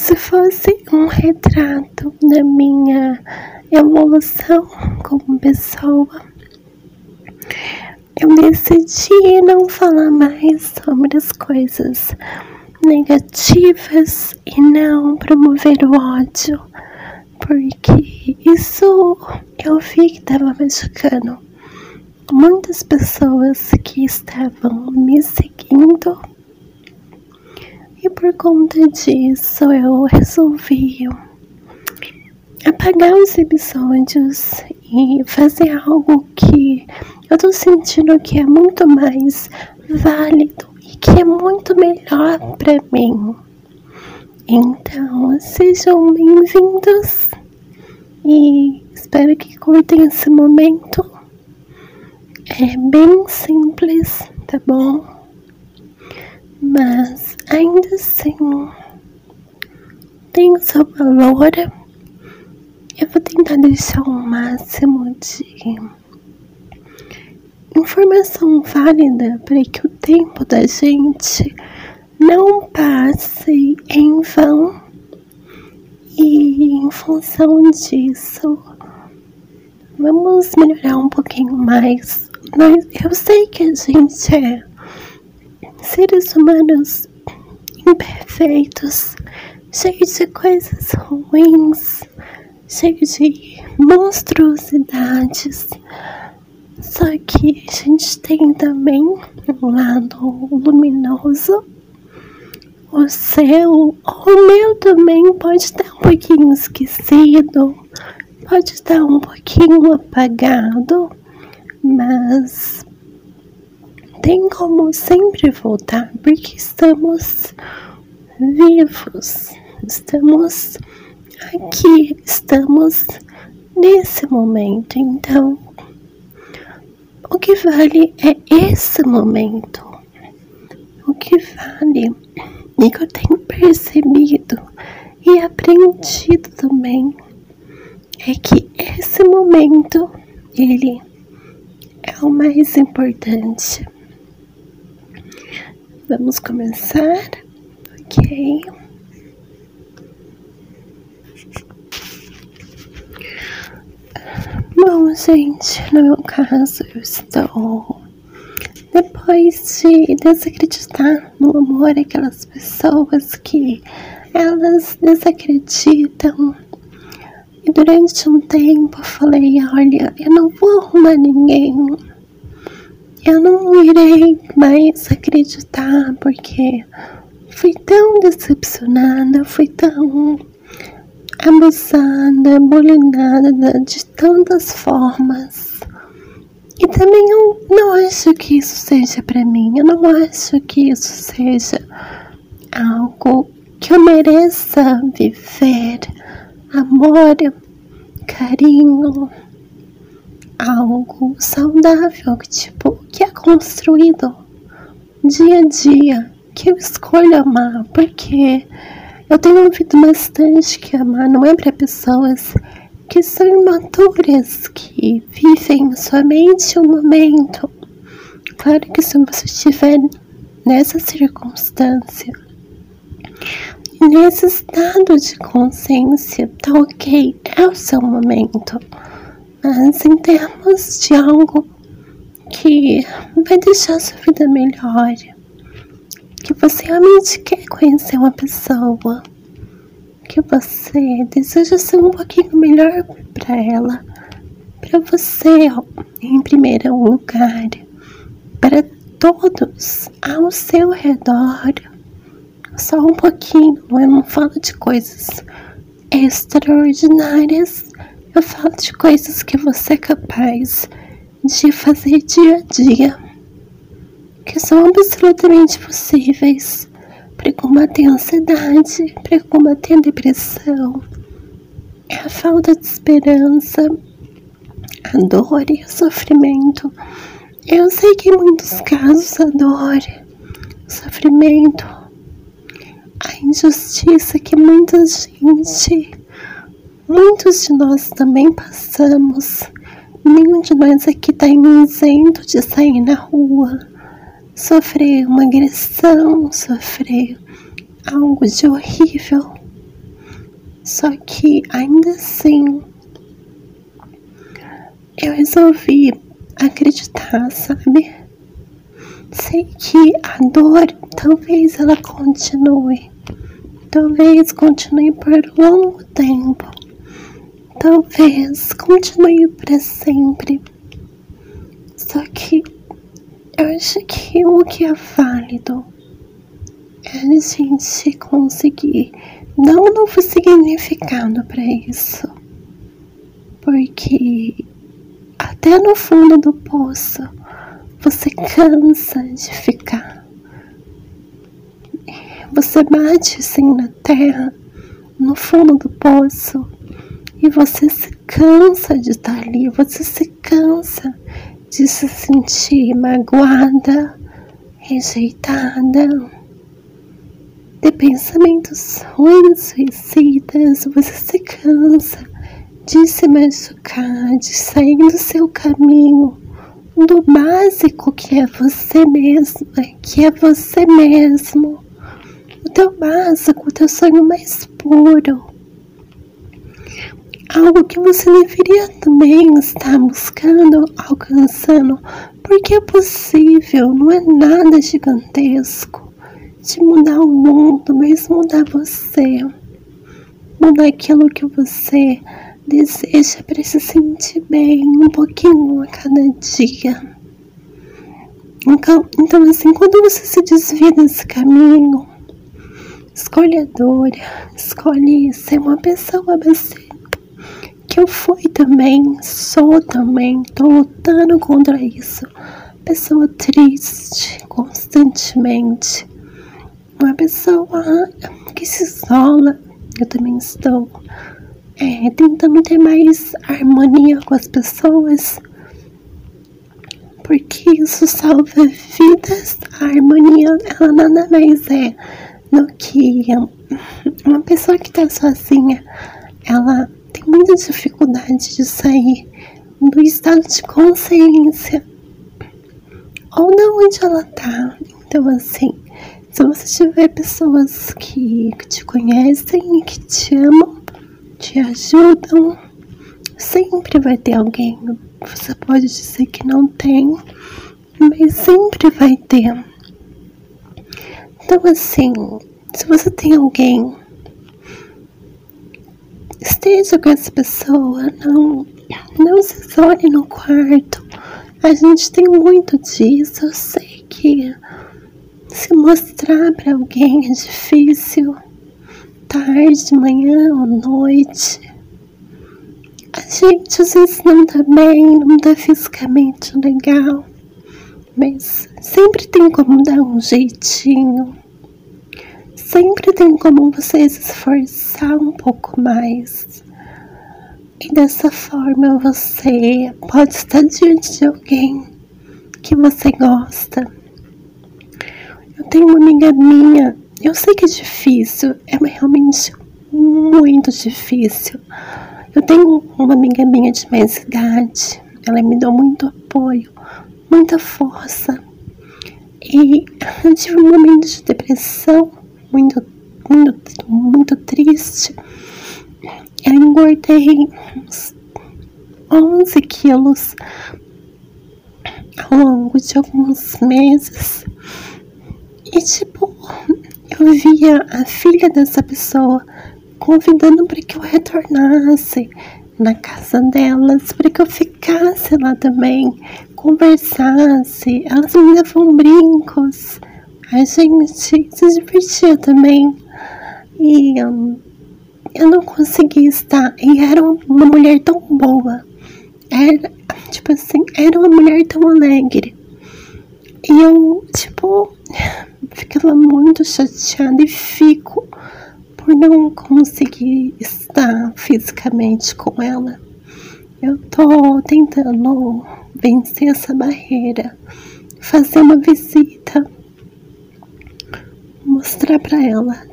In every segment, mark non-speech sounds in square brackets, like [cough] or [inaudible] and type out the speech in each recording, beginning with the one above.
se fosse um retrato da minha evolução como pessoa, eu decidi não falar mais sobre as coisas negativas e não promover o ódio, porque isso eu vi que estava machucando muitas pessoas que estavam me seguindo. E por conta disso eu resolvi apagar os episódios e fazer algo que eu tô sentindo que é muito mais válido e que é muito melhor para mim. Então, sejam bem-vindos e espero que curtem esse momento. É bem simples, tá bom? Mas ainda assim tem o seu valor. Eu vou tentar deixar o máximo de informação válida para que o tempo da gente não passe em vão. E em função disso, vamos melhorar um pouquinho mais. Eu sei que a gente é seres humanos imperfeitos, cheios de coisas ruins, cheios de monstruosidades. Só que a gente tem também um lado luminoso. O seu, o meu também pode estar um pouquinho esquecido, pode estar um pouquinho apagado, mas tem como sempre voltar, porque estamos vivos, estamos aqui, estamos nesse momento. Então, o que vale é esse momento. O que vale e que eu tenho percebido e aprendido também é que esse momento ele é o mais importante. Vamos começar, ok? Bom, gente, no meu caso, eu estou. Depois de desacreditar no amor, aquelas pessoas que elas desacreditam. E durante um tempo eu falei: olha, eu não vou arrumar ninguém. Eu não irei mais acreditar porque fui tão decepcionada, fui tão abusada, bulinada de tantas formas. E também eu não acho que isso seja para mim. Eu não acho que isso seja algo que eu mereça viver. Amor, carinho, algo saudável, tipo, que é construído dia a dia, que eu escolho amar, porque eu tenho ouvido bastante que amar não é para pessoas que são imaturas, que vivem somente o momento. Claro que se você estiver nessa circunstância, nesse estado de consciência, tá ok, é o seu momento. Mas em termos de algo que vai deixar sua vida melhor, que você realmente quer conhecer uma pessoa, que você deseja ser um pouquinho melhor para ela, para você em primeiro lugar, para todos ao seu redor, só um pouquinho, eu não falo de coisas extraordinárias, eu falo de coisas que você é capaz de fazer dia a dia que são absolutamente possíveis para combater a ansiedade, para combater a depressão, a falta de esperança, a dor e o sofrimento. Eu sei que em muitos casos a dor, o sofrimento, a injustiça que muita gente, muitos de nós também passamos. Nenhum de nós aqui está isento de sair na rua sofrer uma agressão, sofrer algo de horrível Só que ainda assim eu resolvi acreditar, sabe? Sei que a dor talvez ela continue, talvez continue por longo tempo, talvez continue para sempre. Só que eu acho que o que é válido é a gente conseguir dar um novo significado para isso. Porque até no fundo do poço você cansa de ficar. Você bate assim na terra, no fundo do poço, e você se cansa de estar ali, você se cansa de se sentir magoada, rejeitada, de pensamentos ruins, suicidas, você se cansa de se machucar, de sair do seu caminho, do básico que é você mesma, que é você mesmo, o teu básico, o teu sonho mais puro, algo que você deveria também estar buscando, alcançando, porque é possível, não é nada gigantesco de mudar o mundo, mas mudar você, mudar aquilo que você deseja para se sentir bem um pouquinho a cada dia. Então, então, assim, quando você se desvia desse caminho, escolhe a dor, escolhe ser uma pessoa que eu fui também, sou também, tô lutando contra isso. Pessoa triste constantemente, uma pessoa que se isola. Eu também estou é, tentando ter mais harmonia com as pessoas, porque isso salva vidas. A harmonia, ela nada mais é do que uma pessoa que está sozinha, ela muita dificuldade de sair do estado de consciência ou da onde ela tá. Então, assim, se você tiver pessoas que, que te conhecem e que te amam, te ajudam, sempre vai ter alguém. Você pode dizer que não tem, mas sempre vai ter. Então, assim, se você tem alguém, esteja com essa pessoa, não, não se isole no quarto. A gente tem muito disso. Eu sei que se mostrar para alguém é difícil tarde, manhã ou noite. A gente às vezes não tá bem, não tá fisicamente legal, mas sempre tem como dar um jeitinho. Sempre tem como você se esforçar um pouco mais. E dessa forma você pode estar diante de alguém que você gosta. Eu tenho uma amiga minha eu sei que é difícil, é realmente muito difícil. Eu tenho uma amiga minha de mais idade, ela me deu muito apoio, muita força. E eu tive um momento de depressão muito, muito, muito triste. Eu engordei uns 11 quilos ao longo de alguns meses. E tipo, eu via a filha dessa pessoa convidando para que eu retornasse na casa delas, para que eu ficasse lá também, conversasse. Elas me davam brincos, a gente se divertia também. E um, eu não conseguia estar. E era uma mulher tão boa. Era, tipo assim, era uma mulher tão alegre. E eu, tipo, [laughs] ficava muito chateada e fico por não conseguir estar fisicamente com ela. Eu tô tentando vencer essa barreira, fazer uma visita, mostrar para ela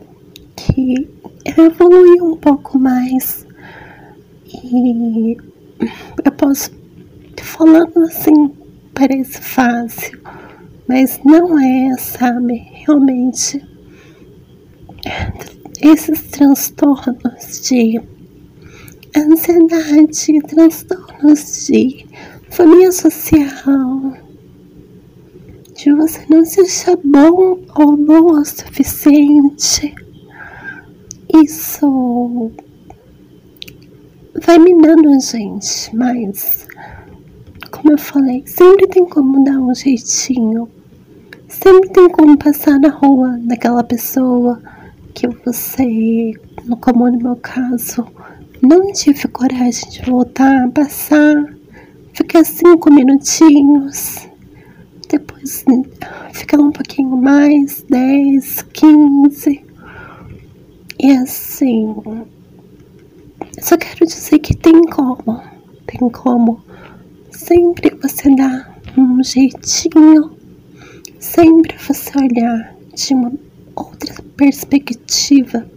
que eu evolui um pouco mais e eu posso falando assim parece fácil mas não é, sabe? Realmente esses transtornos de ansiedade, transtornos de família social, de você não se achar bom ou boa o suficiente. Isso vai minando a gente, mas como eu falei, sempre tem como dar um jeitinho. Sempre tem como passar na rua daquela pessoa que você, como no meu caso, não tive coragem de voltar passar, ficar cinco minutinhos, depois ficar um pouquinho mais, dez, quinze. E assim, só quero dizer que tem como, tem como. Sempre você dar um jeitinho, sempre você olhar de uma outra perspectiva.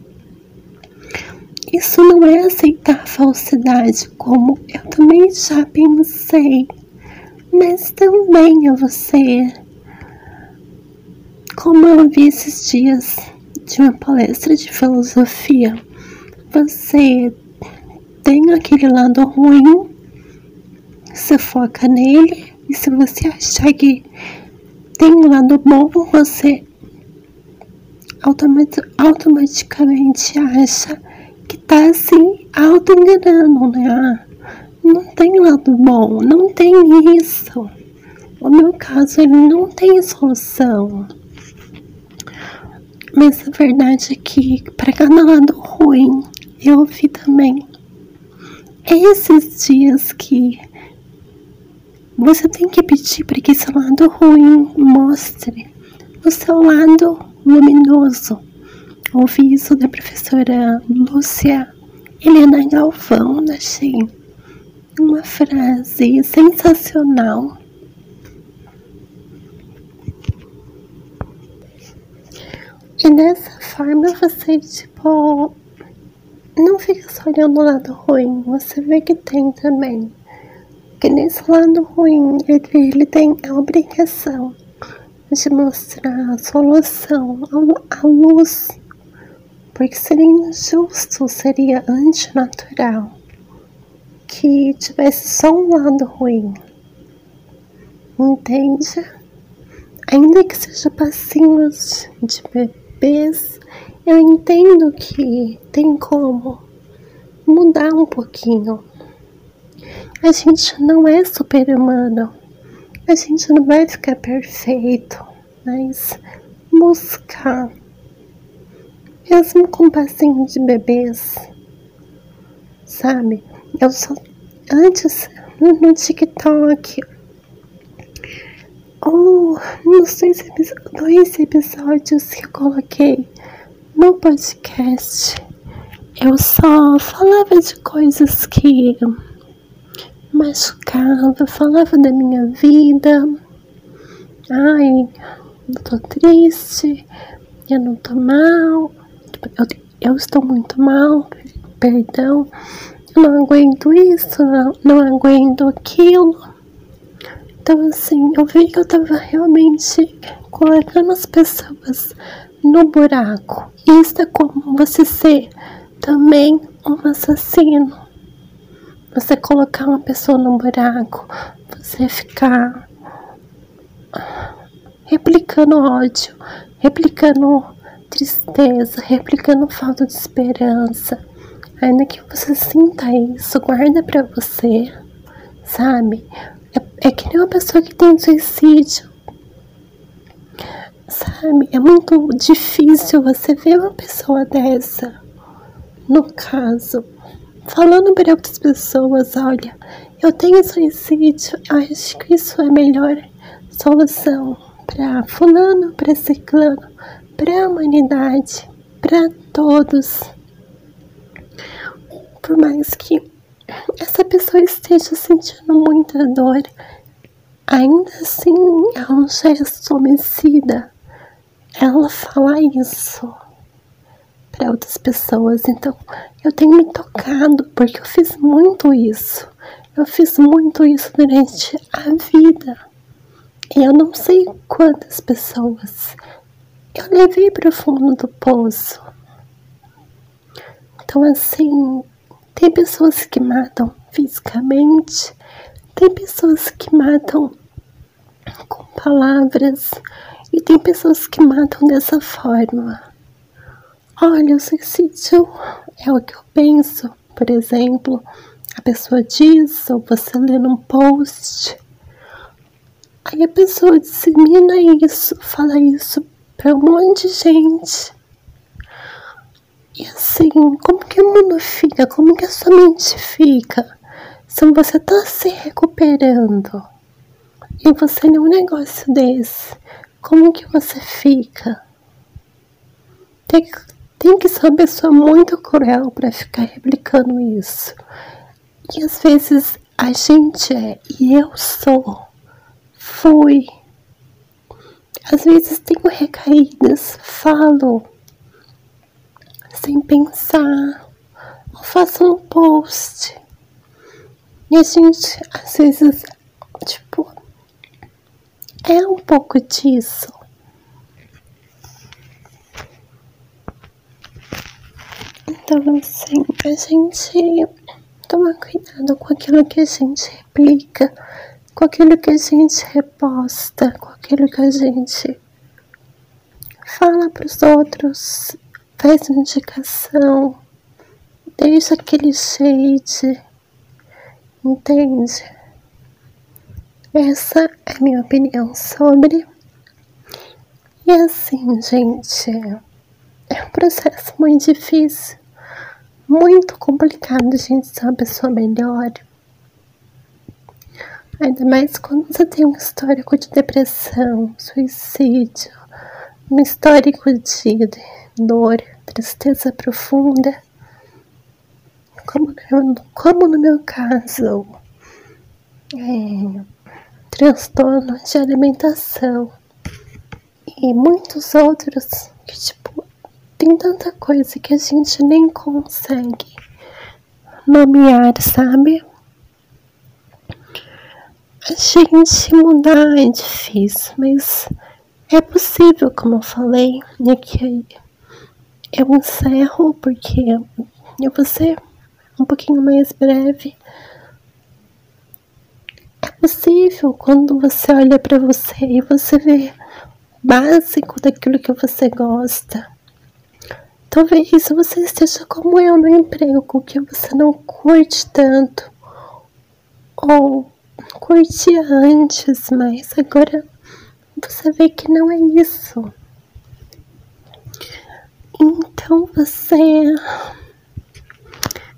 Isso não é aceitar falsidade, como eu também já pensei, mas também é você. Como eu vi esses dias de uma palestra de filosofia, você tem aquele lado ruim, você foca nele, e se você achar que tem um lado bom, você automaticamente acha que tá assim auto-enganando, né? Não tem lado bom, não tem isso. O meu caso, ele não tem solução. Mas a verdade é que para cada lado ruim, eu vi também. Esses dias que você tem que pedir para que esse lado ruim mostre o seu lado luminoso ouvi isso da professora Lúcia Helena Galvão, achei uma frase sensacional. E dessa forma você, tipo, não fica só olhando o lado ruim, você vê que tem também. Que nesse lado ruim ele, ele tem a obrigação de mostrar a solução, a, a luz porque seria injusto, seria antinatural que tivesse só um lado ruim. Entende? Ainda que seja passinhos de bebês, eu entendo que tem como mudar um pouquinho. A gente não é super-humano. A gente não vai ficar perfeito, mas buscar mesmo com passinho de bebês, sabe? Eu só antes no TikTok ou nos dois, dois episódios que eu coloquei no podcast, eu só falava de coisas que machucava, falava da minha vida. Ai, eu tô triste, eu não tô mal, eu, eu estou muito mal, perdão, não aguento isso, não, não aguento aquilo. Então, assim, eu vi que eu tava realmente colocando as pessoas no buraco. Isso é como você ser também um assassino. Você colocar uma pessoa no buraco, você ficar replicando ódio, replicando tristeza, replicando falta de esperança. Ainda que você sinta isso, guarda pra você, sabe? É, é que nem uma pessoa que tem suicídio. Sabe? É muito difícil você ver uma pessoa dessa. No caso, falando para outras pessoas: olha, eu tenho suicídio, eu acho que isso é a melhor solução para Fulano, para Ciclano para a humanidade, para todos. Por mais que essa pessoa esteja sentindo muita dor, ainda assim é um gesto homicida ela falar isso para outras pessoas. Então eu tenho me tocado porque eu fiz muito isso. Eu fiz muito isso durante a vida. E eu não sei quantas pessoas eu levei para o fundo do poço. Então, assim, tem pessoas que matam fisicamente, tem pessoas que matam com palavras e tem pessoas que matam dessa forma. Olha, o suicídio é o que eu penso, por exemplo, a pessoa diz, ou você lê num post, aí a pessoa dissemina isso, fala isso para um monte de gente. E assim, como que o mundo fica? Como que a sua mente fica? Se você tá se recuperando e você lê um negócio desse, como que você fica? Tem, tem que ser uma pessoa muito cruel para ficar replicando isso. E às vezes a gente é, e eu sou, fui. Às vezes tenho recaídas, falo sem pensar, ou faço um post. E a gente, às vezes, tipo, é um pouco disso. Então, assim, a gente tomar cuidado com aquilo que a gente replica, com aquilo que a gente reposta, com aquilo que a gente fala para os outros, faz indicação, deixa aquele shade, entende? Essa é a minha opinião sobre. E assim, gente, é um processo muito difícil muito complicado gente ser uma pessoa melhor. Ainda mais quando você tem um histórico de depressão, suicídio, um histórico de dor, tristeza profunda. Como, como no meu caso, é, transtorno de alimentação e muitos outros que, tipo, tem tanta coisa que a gente nem consegue nomear, sabe? A gente mudar é difícil, mas é possível, como eu falei, e que eu encerro porque eu vou ser um pouquinho mais breve. É possível quando você olha para você e você vê o básico daquilo que você gosta Talvez você esteja como eu no emprego que você não curte tanto ou curtia antes, mas agora você vê que não é isso. Então você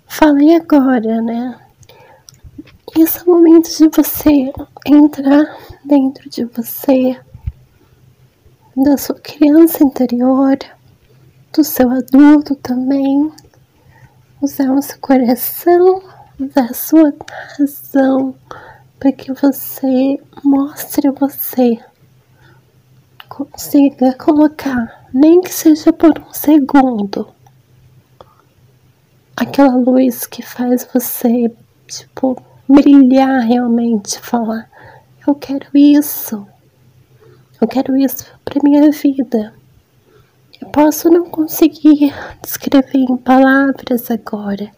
fala e agora, né? Esse é o momento de você entrar dentro de você, da sua criança interior do seu adulto também, usar o seu coração, usar a sua razão para que você mostre você consiga colocar, nem que seja por um segundo, aquela luz que faz você, tipo, brilhar realmente, falar: Eu quero isso, eu quero isso para minha vida. Eu posso não conseguir descrever em palavras agora.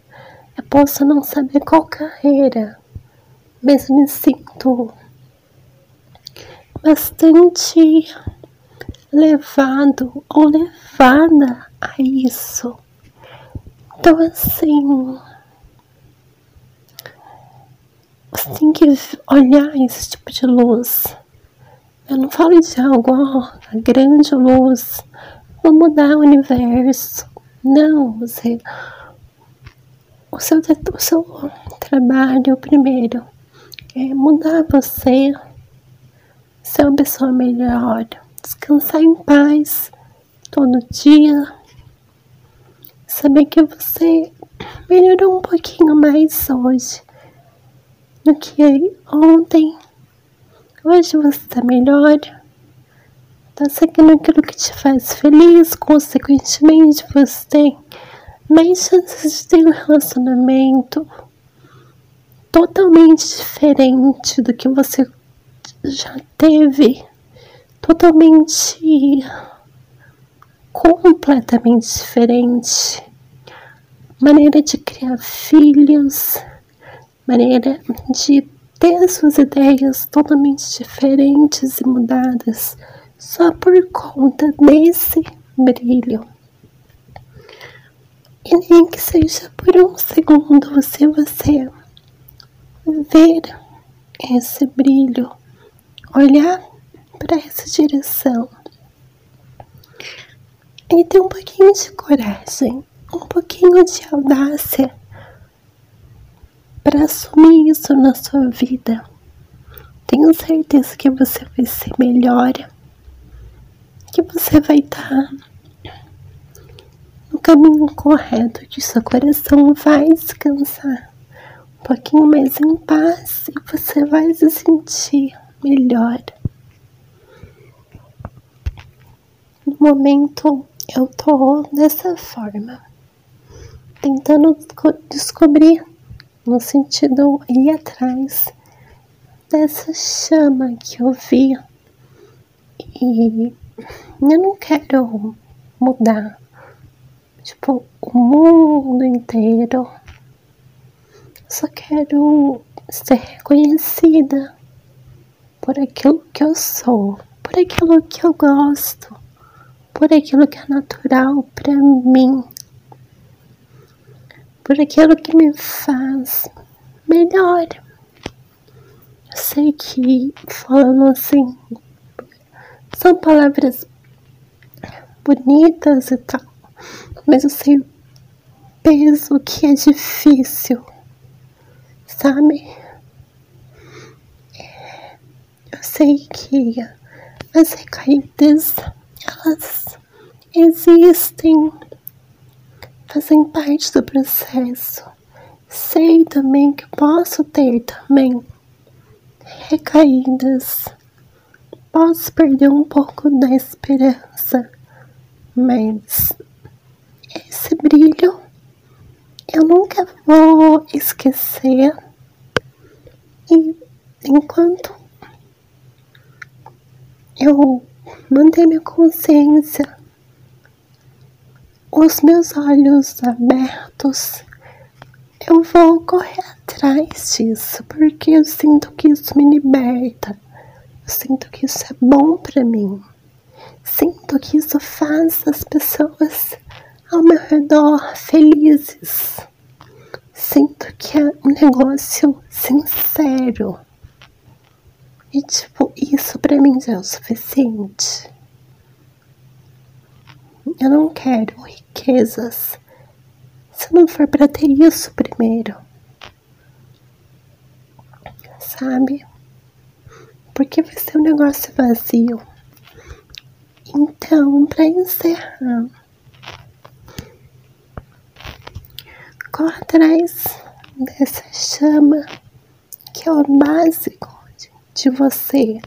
Eu posso não saber qual carreira, mas me sinto bastante levado ou levada a isso. Então, assim, você tem que olhar esse tipo de luz. Eu não falo de algo, ó, a grande luz vou mudar o universo. Não, você. O seu, o seu trabalho primeiro é mudar você, ser uma pessoa melhor, descansar em paz todo dia, saber que você melhorou um pouquinho mais hoje do que ontem. Hoje você está melhor. Tá seguindo aquilo que te faz feliz, consequentemente você tem mais chances de ter um relacionamento totalmente diferente do que você já teve, totalmente completamente diferente. maneira de criar filhos, maneira de ter suas ideias totalmente diferentes e mudadas só por conta desse brilho. E nem que seja por um segundo, se você ver esse brilho, olhar para essa direção e ter um pouquinho de coragem, um pouquinho de audácia para assumir isso na sua vida. Tenho certeza que você vai ser melhor, que você vai estar no caminho correto, que seu coração vai descansar um pouquinho mais em paz e você vai se sentir melhor. No momento eu tô dessa forma, tentando descobrir no sentido ir atrás dessa chama que eu vi. E eu não quero mudar tipo o mundo inteiro. Só quero ser reconhecida por aquilo que eu sou por aquilo que eu gosto por aquilo que é natural para mim por aquilo que me faz melhor. Eu sei que falando assim são palavras bonitas e tal, mas eu sei o peso que é difícil, sabe? Eu sei que as recaídas elas existem fazem parte do processo. Sei também que posso ter também recaídas, posso perder um pouco da esperança, mas esse brilho eu nunca vou esquecer. E enquanto eu manter minha consciência os meus olhos abertos, eu vou correr atrás disso, porque eu sinto que isso me liberta. Eu sinto que isso é bom para mim. Sinto que isso faz as pessoas ao meu redor felizes. Sinto que é um negócio sincero. E tipo, isso para mim já é o suficiente. Eu não quero riquezas se não for para ter isso primeiro. Sabe? Porque vai ser um negócio vazio. Então, para encerrar, corre atrás dessa chama que é o básico de, você,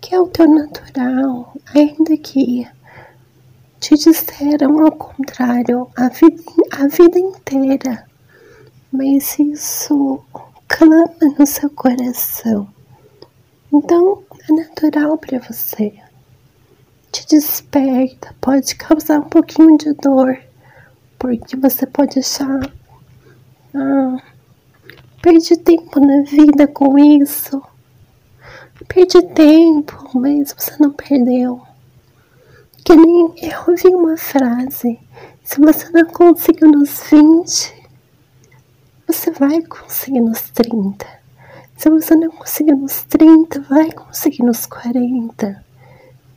que é o teu natural, ainda que te disseram ao contrário a vida, a vida inteira, mas isso clama no seu coração. Então é natural para você. Te desperta, pode causar um pouquinho de dor, porque você pode achar. Ah, perdi tempo na vida com isso. Perdi tempo, mas você não perdeu. Que nem eu ouvi uma frase: se você não conseguiu nos 20, você vai conseguir nos 30. Se você não conseguiu nos 30, vai conseguir nos 40.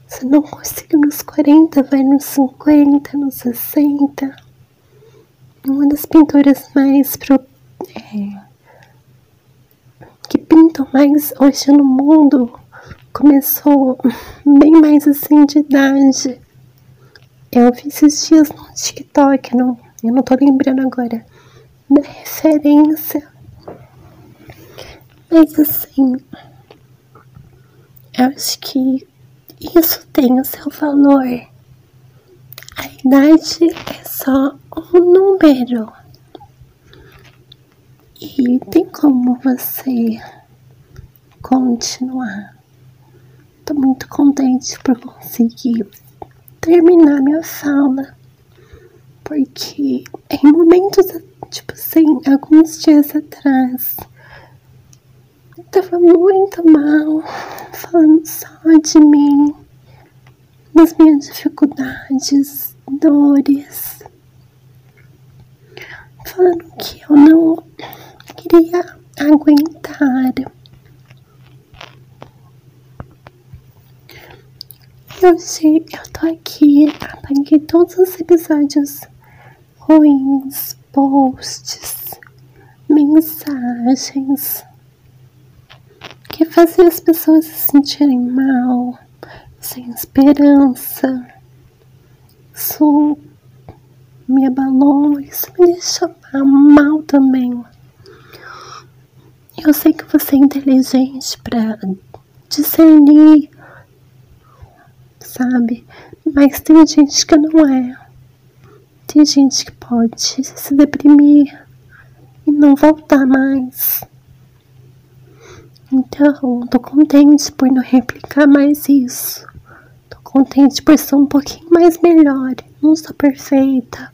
Se não conseguiu nos 40, vai nos 50, nos 60. Uma das pinturas mais pro, é, que pintam mais hoje no mundo começou bem mais assim de idade. Eu vi esses dias no TikTok, não, eu não tô lembrando agora da referência. Mas assim, eu acho que isso tem o seu valor. A idade é só um número. E tem como você continuar. Tô muito contente por conseguir terminar minha fala. Porque em momentos, tipo assim, alguns dias atrás, eu tava muito mal, falando só de mim, das minhas dificuldades, dores, falando que eu não queria aguentar. Hoje eu tô aqui, apaguei todos os episódios ruins, posts, mensagens que faziam as pessoas se sentirem mal, sem esperança. Isso me abalou, isso me deixou mal também. Eu sei que você é inteligente para discernir, sabe? Mas tem gente que não é. Tem gente que pode se deprimir e não voltar mais. Então, tô contente por não replicar mais isso. Tô contente por ser um pouquinho mais melhor. Não sou perfeita.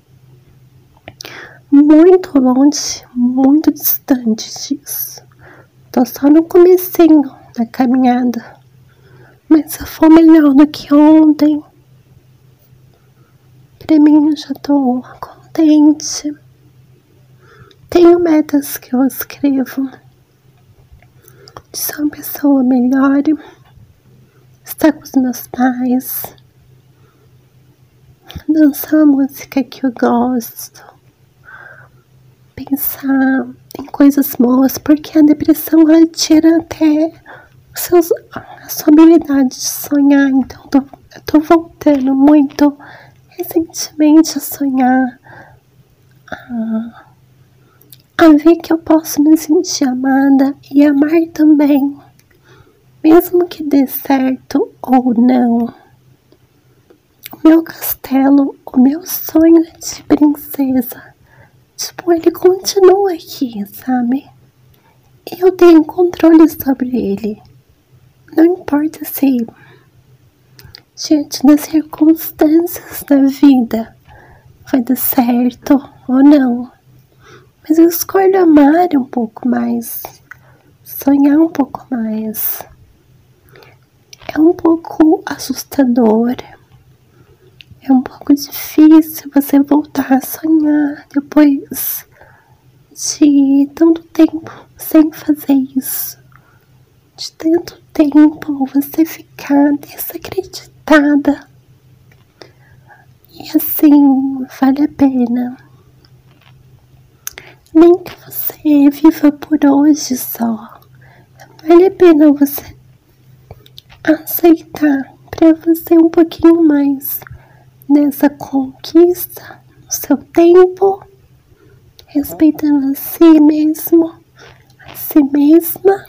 Muito longe, muito distante disso. Tô só no comecinho da caminhada. Mas se for melhor do que ontem, pra mim eu já tô contente. Tenho metas que eu escrevo de ser uma pessoa melhor, estar com os meus pais, dançar a música que eu gosto, pensar em coisas boas, porque a depressão ela tira até seus, a sua habilidade de sonhar. Então, tô, eu tô voltando muito recentemente a sonhar, a, a ver que eu posso me sentir amada e amar também, mesmo que dê certo ou não. O meu castelo, o meu sonho de princesa Tipo, ele continua aqui, sabe? Eu tenho controle sobre ele. Não importa se, diante das circunstâncias da vida, vai dar certo ou não. Mas eu escolho amar um pouco mais, sonhar um pouco mais. É um pouco assustador é um pouco difícil você voltar a sonhar depois de tanto tempo sem fazer isso. De tanto tempo você ficar desacreditada. E assim, vale a pena. Nem que você viva por hoje só. Vale a pena você aceitar para você um pouquinho mais nessa conquista, no seu tempo, respeitando a si mesmo, a si mesma.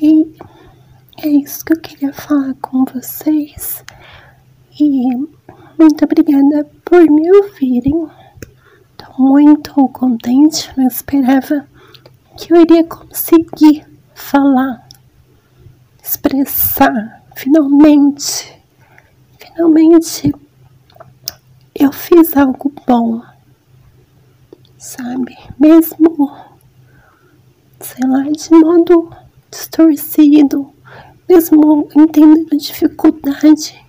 E é isso que eu queria falar com vocês. E muito obrigada por me ouvirem. Estou muito contente, não esperava que eu iria conseguir falar, expressar finalmente finalmente eu fiz algo bom, sabe? Mesmo, sei lá, de modo distorcido, mesmo entendendo a dificuldade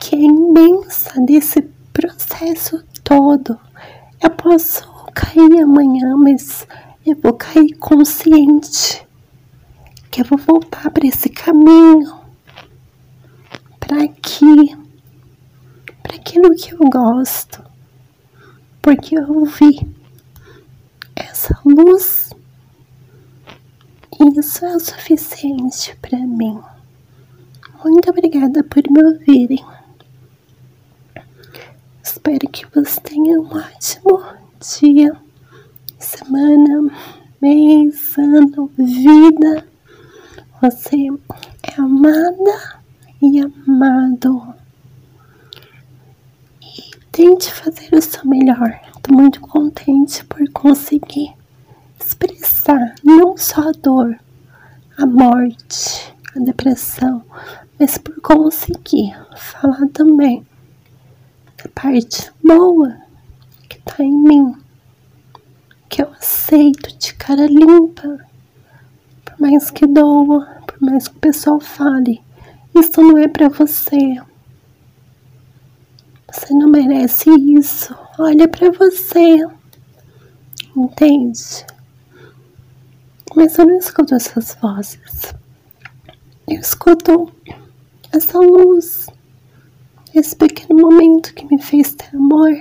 que é imensa desse processo todo. Eu posso cair amanhã, mas eu vou cair consciente que eu vou voltar para esse caminho para aqui, para aquilo que eu gosto, porque eu vi essa luz e isso é o suficiente para mim. Muito obrigada por me ouvirem. Espero que você tenha um ótimo dia, semana, mês, ano, vida. Você é amada e amado. E tente fazer o seu melhor. Estou muito contente por conseguir expressar não só a dor, a morte, a depressão, mas por conseguir falar também parte boa que tá em mim, que eu aceito de cara limpa, por mais que doa, por mais que o pessoal fale, isso não é para você. Você não merece isso. Olha para você. Entende? Mas eu não escuto essas vozes. Eu escuto essa luz, esse pequeno momento que me fez ter amor,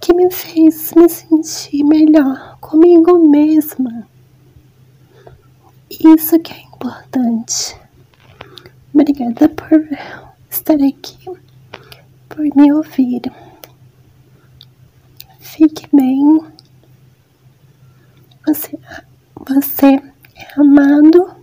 que me fez me sentir melhor comigo mesma. Isso que é importante. Obrigada por estar aqui, por me ouvir. Fique bem. Você, você é amado